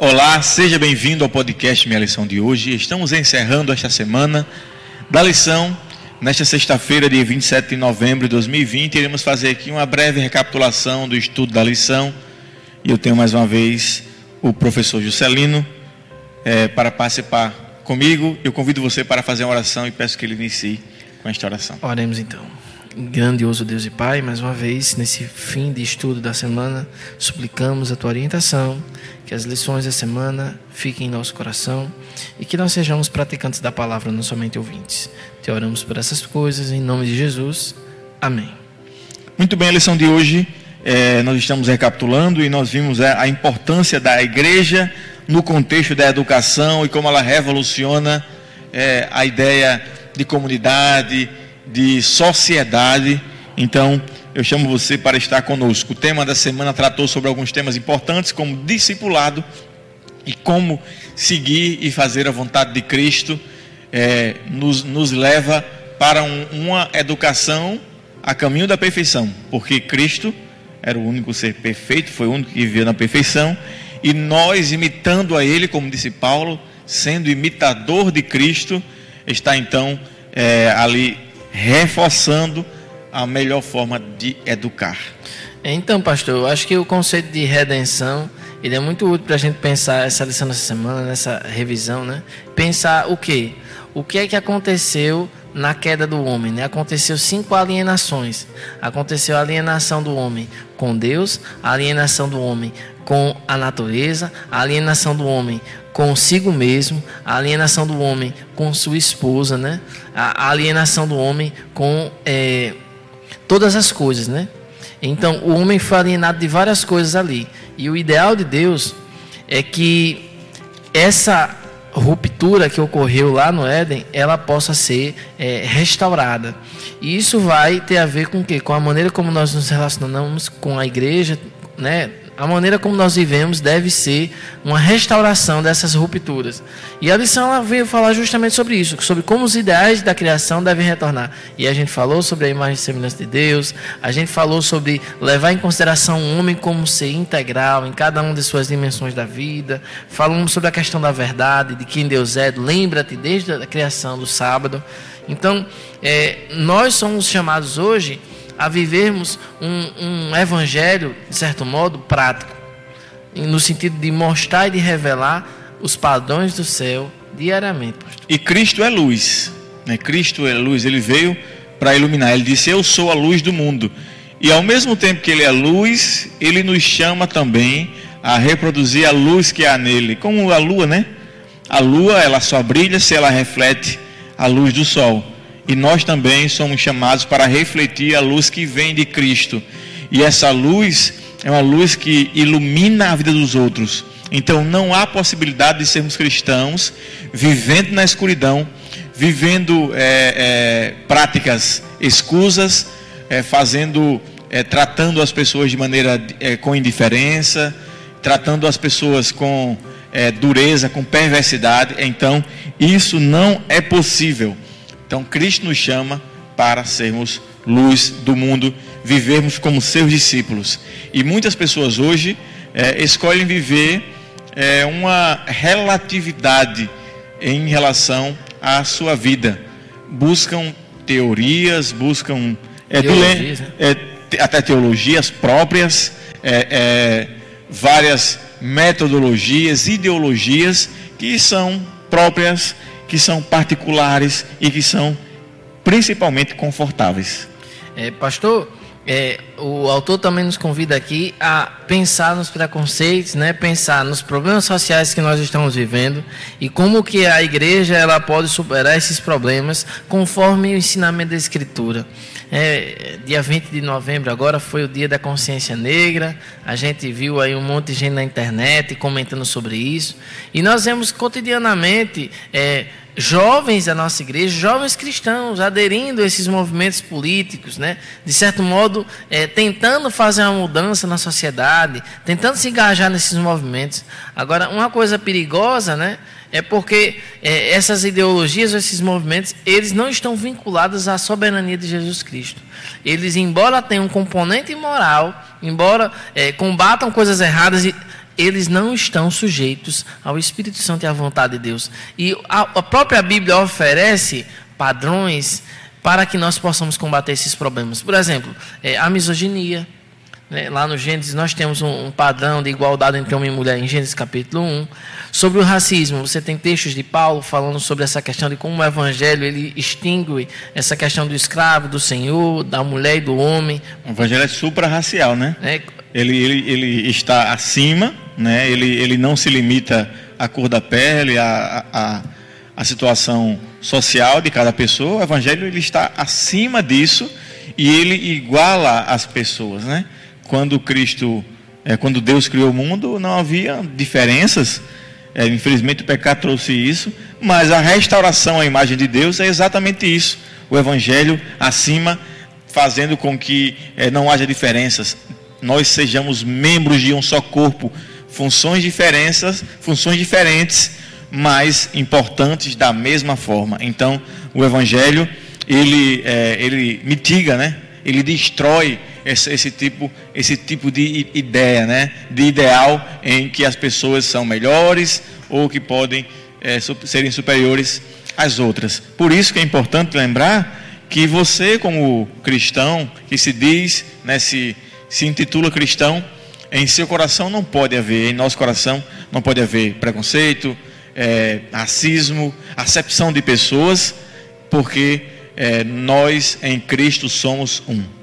Olá, seja bem-vindo ao podcast Minha Lição de hoje. Estamos encerrando esta semana da lição. Nesta sexta-feira, dia 27 de novembro de 2020, iremos fazer aqui uma breve recapitulação do estudo da lição. E eu tenho mais uma vez o professor Juscelino é, para participar comigo. Eu convido você para fazer uma oração e peço que ele inicie com esta oração. Oremos então. Grandioso Deus e Pai, mais uma vez, nesse fim de estudo da semana, suplicamos a tua orientação, que as lições da semana fiquem em nosso coração e que nós sejamos praticantes da palavra, não somente ouvintes. Te oramos por essas coisas, em nome de Jesus. Amém. Muito bem, a lição de hoje, é, nós estamos recapitulando e nós vimos a, importância da igreja no contexto da educação e como ela revoluciona é, a ideia de comunidade, de sociedade. Então, eu chamo você para estar conosco. O tema da semana tratou sobre alguns temas importantes, como discipulado e como seguir e fazer a vontade de Cristo é, nos, nos leva para um, uma educação a caminho da perfeição, porque Cristo era o único ser perfeito, foi o único que vivia na perfeição, e nós, imitando a Ele, como disse Paulo, sendo imitador de Cristo, está então é, ali reforçando a melhor forma de educar. Então, pastor, eu acho que o conceito de redenção ele é muito útil para a gente pensar essa lição dessa semana, nessa revisão, né? Pensar o quê? O que é que aconteceu na queda do homem, né? Aconteceu cinco alienações. Aconteceu a alienação do homem com Deus, a alienação do homem com a natureza, a alienação do homem consigo mesmo, a alienação do homem com sua esposa, né? A alienação do homem com é, todas as coisas, né? Então, o homem foi alienado de várias coisas ali. E o ideal de Deus é que essa ruptura que ocorreu lá no Éden, ela possa ser é, restaurada. E isso vai ter a ver com o quê? Com a maneira como nós nos relacionamos com a igreja, né? A maneira como nós vivemos deve ser uma restauração dessas rupturas. E a lição ela veio falar justamente sobre isso, sobre como os ideais da criação devem retornar. E a gente falou sobre a imagem e semelhança de Deus, a gente falou sobre levar em consideração o homem como ser integral em cada uma de suas dimensões da vida. Falamos sobre a questão da verdade, de quem Deus é, lembra-te desde a criação do sábado. Então, é, nós somos chamados hoje a vivermos um, um evangelho, de certo modo, prático, no sentido de mostrar e de revelar os padrões do céu diariamente. Pastor. E Cristo é luz, né? Cristo é luz, ele veio para iluminar. Ele disse: Eu sou a luz do mundo. E ao mesmo tempo que ele é luz, ele nos chama também a reproduzir a luz que há nele, como a lua, né? A lua, ela só brilha se ela reflete a luz do sol e nós também somos chamados para refletir a luz que vem de Cristo. E essa luz é uma luz que ilumina a vida dos outros. Então não há possibilidade de sermos cristãos vivendo na escuridão, vivendo é, é, práticas escusas, é, fazendo, é, tratando as pessoas de maneira é, com indiferença, tratando as pessoas com é, dureza, com perversidade. Então isso não é possível. Então, Cristo nos chama para sermos luz do mundo, vivermos como seus discípulos. E muitas pessoas hoje é, escolhem viver é, uma relatividade em relação à sua vida. Buscam teorias, buscam é, teologias, né? É, até teologias próprias, é, é, várias metodologias, ideologias que são próprias que são particulares e que são principalmente confortáveis. É, pastor, é, o autor também nos convida aqui a pensar nos preconceitos, né? pensar nos problemas sociais que nós estamos vivendo e como que a igreja ela pode superar esses problemas conforme o ensinamento da Escritura. É, dia 20 de novembro agora foi o dia da consciência negra. A gente viu aí um monte de gente na internet comentando sobre isso. E nós vemos cotidianamente é, jovens da nossa igreja, jovens cristãos, aderindo a esses movimentos políticos, né? de certo modo, é, tentando fazer uma mudança na sociedade, tentando se engajar nesses movimentos. Agora, uma coisa perigosa, né? é porque é, essas ideologias, esses movimentos, eles não estão vinculados à soberania de Jesus Cristo. Eles, embora tenham um componente moral, embora é, combatam coisas erradas, eles não estão sujeitos ao Espírito Santo e à vontade de Deus. E a, a própria Bíblia oferece padrões para que nós possamos combater esses problemas. Por exemplo, é, a misoginia. Né? Lá no Gênesis nós temos um, um, padrão de igualdade entre homem e mulher em Gênesis capítulo 1. Sobre o racismo, você tem textos de Paulo falando sobre essa questão de como o evangelho ele extingue essa questão do escravo, do senhor, da mulher e do homem. O evangelho é suprarracial, né? É. Ele, ele, ele está acima, né? ele, ele não se limita à cor da pele, à, à, à situação social de cada pessoa. O evangelho ele está acima disso e ele iguala as pessoas, né? Quando Cristo, é, quando Deus criou o mundo, não havia diferenças. É, infelizmente o pecado trouxe isso, mas a restauração à imagem de Deus é exatamente isso. O evangelho acima, fazendo com que é, não haja diferenças. Nós sejamos membros de um só corpo, funções diferenças, funções diferentes, mas importantes da mesma forma. Então, o Evangelho ele, é, ele mitiga, né? Ele destrói esse, esse, tipo, esse tipo de ideia, né? De ideal em que as pessoas são melhores ou que podem é, serem superiores às outras. Por isso que é importante lembrar que você, como cristão, que se diz, né, se, se intitula cristão, em seu coração não pode haver, em nosso coração não pode haver preconceito, é, racismo, acepção de pessoas, porque é, nós em Cristo somos um.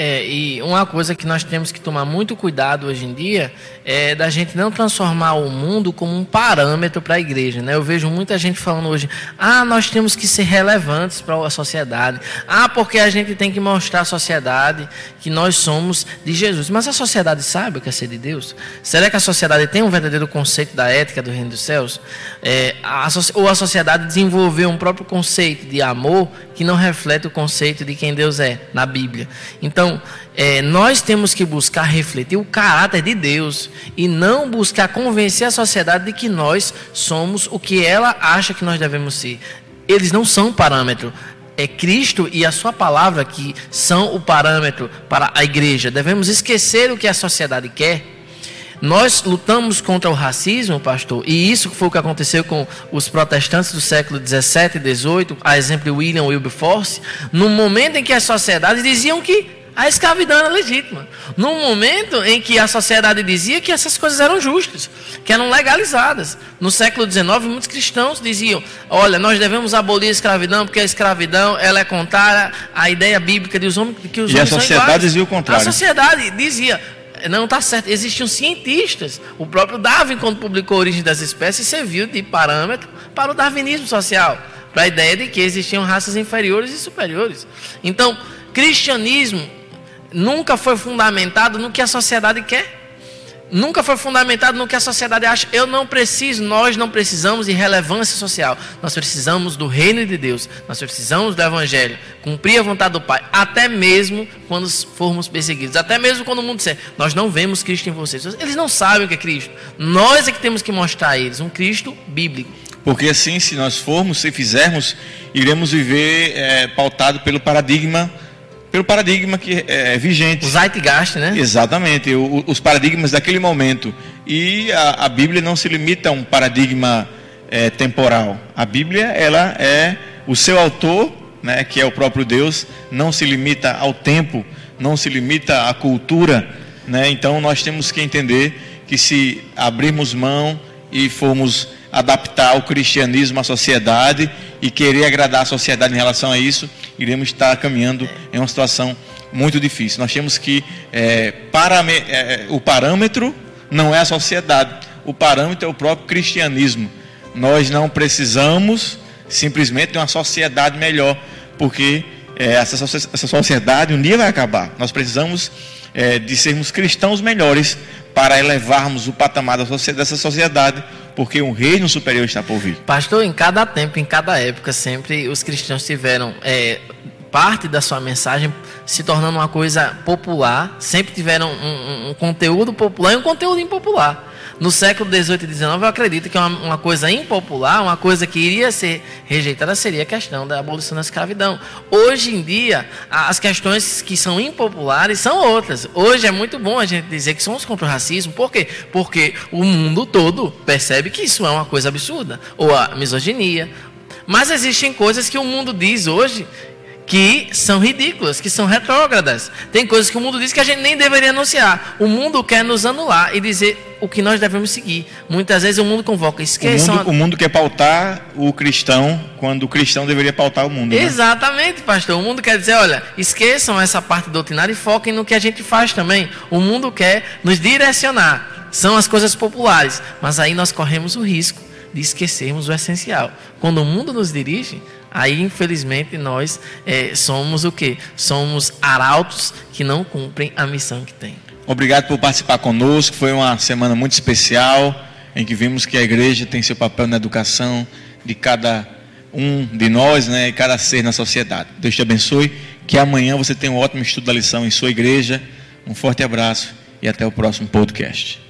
É, e uma coisa que nós temos que tomar muito cuidado hoje em dia é da gente não transformar o mundo como um parâmetro para a igreja. Né? Eu vejo muita gente falando hoje, ah, nós temos que ser relevantes para a sociedade. Ah, porque a gente tem que mostrar à sociedade que nós somos de Jesus. Mas a sociedade sabe o que é ser de Deus? Será que a sociedade tem um verdadeiro conceito da ética do reino dos céus? É, a, ou a sociedade desenvolveu um próprio conceito de amor que não reflete o conceito de quem Deus é na Bíblia. Então, é, nós temos que buscar refletir o caráter de Deus e não buscar convencer a sociedade de que nós somos o que ela acha que nós devemos ser. Eles não são parâmetro. É Cristo e a sua palavra que são o parâmetro para a igreja. Devemos esquecer o que a sociedade quer nós lutamos contra o racismo, pastor, e isso foi o que aconteceu com os protestantes do século 17 e 18, a exemplo de William Wilberforce, no momento em que as sociedades diziam que a escravidão era legítima. No momento em que a sociedade dizia que essas coisas eram justas, que eram legalizadas. No século XIX, muitos cristãos diziam: olha, nós devemos abolir a escravidão, porque a escravidão ela é contrária à ideia bíblica de os homens, que os e homens a sociedade dizia o contrário. A sociedade dizia: não está certo. Existiam cientistas. O próprio Darwin, quando publicou a Origem das Espécies, serviu de parâmetro para o darwinismo social, para a ideia de que existiam raças inferiores e superiores. Então, cristianismo nunca foi fundamentado no que a sociedade quer nunca foi fundamentado no que a sociedade acha. Eu não preciso, nós não precisamos de relevância social. Nós precisamos do reino de Deus. Nós precisamos do evangelho, cumprir a vontade do Pai, até mesmo quando formos perseguidos, até mesmo quando o mundo disser, nós não vemos Cristo em vocês. Eles não sabem o que é Cristo. Nós é que temos que mostrar a eles um Cristo bíblico. Porque assim, se nós formos, se fizermos, iremos viver é, pautado pelo paradigma pelo paradigma que é, é vigente. O Zeitgeist, né? Exatamente, o, os paradigmas daquele momento. E a, a, Bíblia não se limita a um paradigma é, temporal. A Bíblia, ela é o seu autor, né, que é o próprio Deus, não se limita ao tempo, não se limita à cultura. Né? Então nós temos que entender que se abrirmos mão e formos adaptar o cristianismo à sociedade e querer agradar a sociedade em relação a isso, iremos estar caminhando em uma situação muito difícil. Nós temos que é, parame, é, o parâmetro não é a sociedade, o parâmetro é o próprio cristianismo. Nós não precisamos simplesmente de uma sociedade melhor, porque é, essa, essa sociedade um dia vai acabar. Nós precisamos é, de sermos cristãos melhores para elevarmos o patamar dessa sociedade, porque um reino superior está por vir. Pastor, em cada tempo, em cada época, sempre os cristãos tiveram é, parte da sua mensagem se tornando uma coisa popular, sempre tiveram um, um, um conteúdo popular e um conteúdo impopular. No século XVIII e XIX, eu acredito que uma, uma, coisa impopular, uma coisa que iria ser rejeitada, seria a questão da abolição da escravidão. Hoje em dia, as questões que são impopulares são outras. Hoje é muito bom a gente dizer que somos contra o racismo. Por quê? Porque o mundo todo percebe que isso é uma coisa absurda. Ou a misoginia. Mas existem coisas que o mundo diz hoje que são ridículas, que são retrógradas. Tem coisas que o mundo diz que a gente nem deveria anunciar. O mundo quer nos anular e dizer o que nós devemos seguir. Muitas vezes o mundo convoca, esqueçam. O mundo, a... o mundo quer pautar o cristão quando o cristão deveria pautar o mundo. Né? Exatamente, pastor. O mundo quer dizer, olha, esqueçam essa parte doutrinária e foquem no que a gente faz também. O mundo quer nos direcionar. São as coisas populares, mas aí nós corremos o risco de esquecermos o essencial. Quando o mundo nos dirige, Aí, infelizmente, nós é, somos o que? Somos arautos que não cumprem a missão que têm. Obrigado por participar conosco. Foi uma semana muito especial em que vimos que a igreja tem seu papel na educação de cada um de nós, né, e cada ser na sociedade. Deus te abençoe. Que amanhã você tenha um ótimo estudo da lição em sua igreja. Um forte abraço e até o próximo podcast.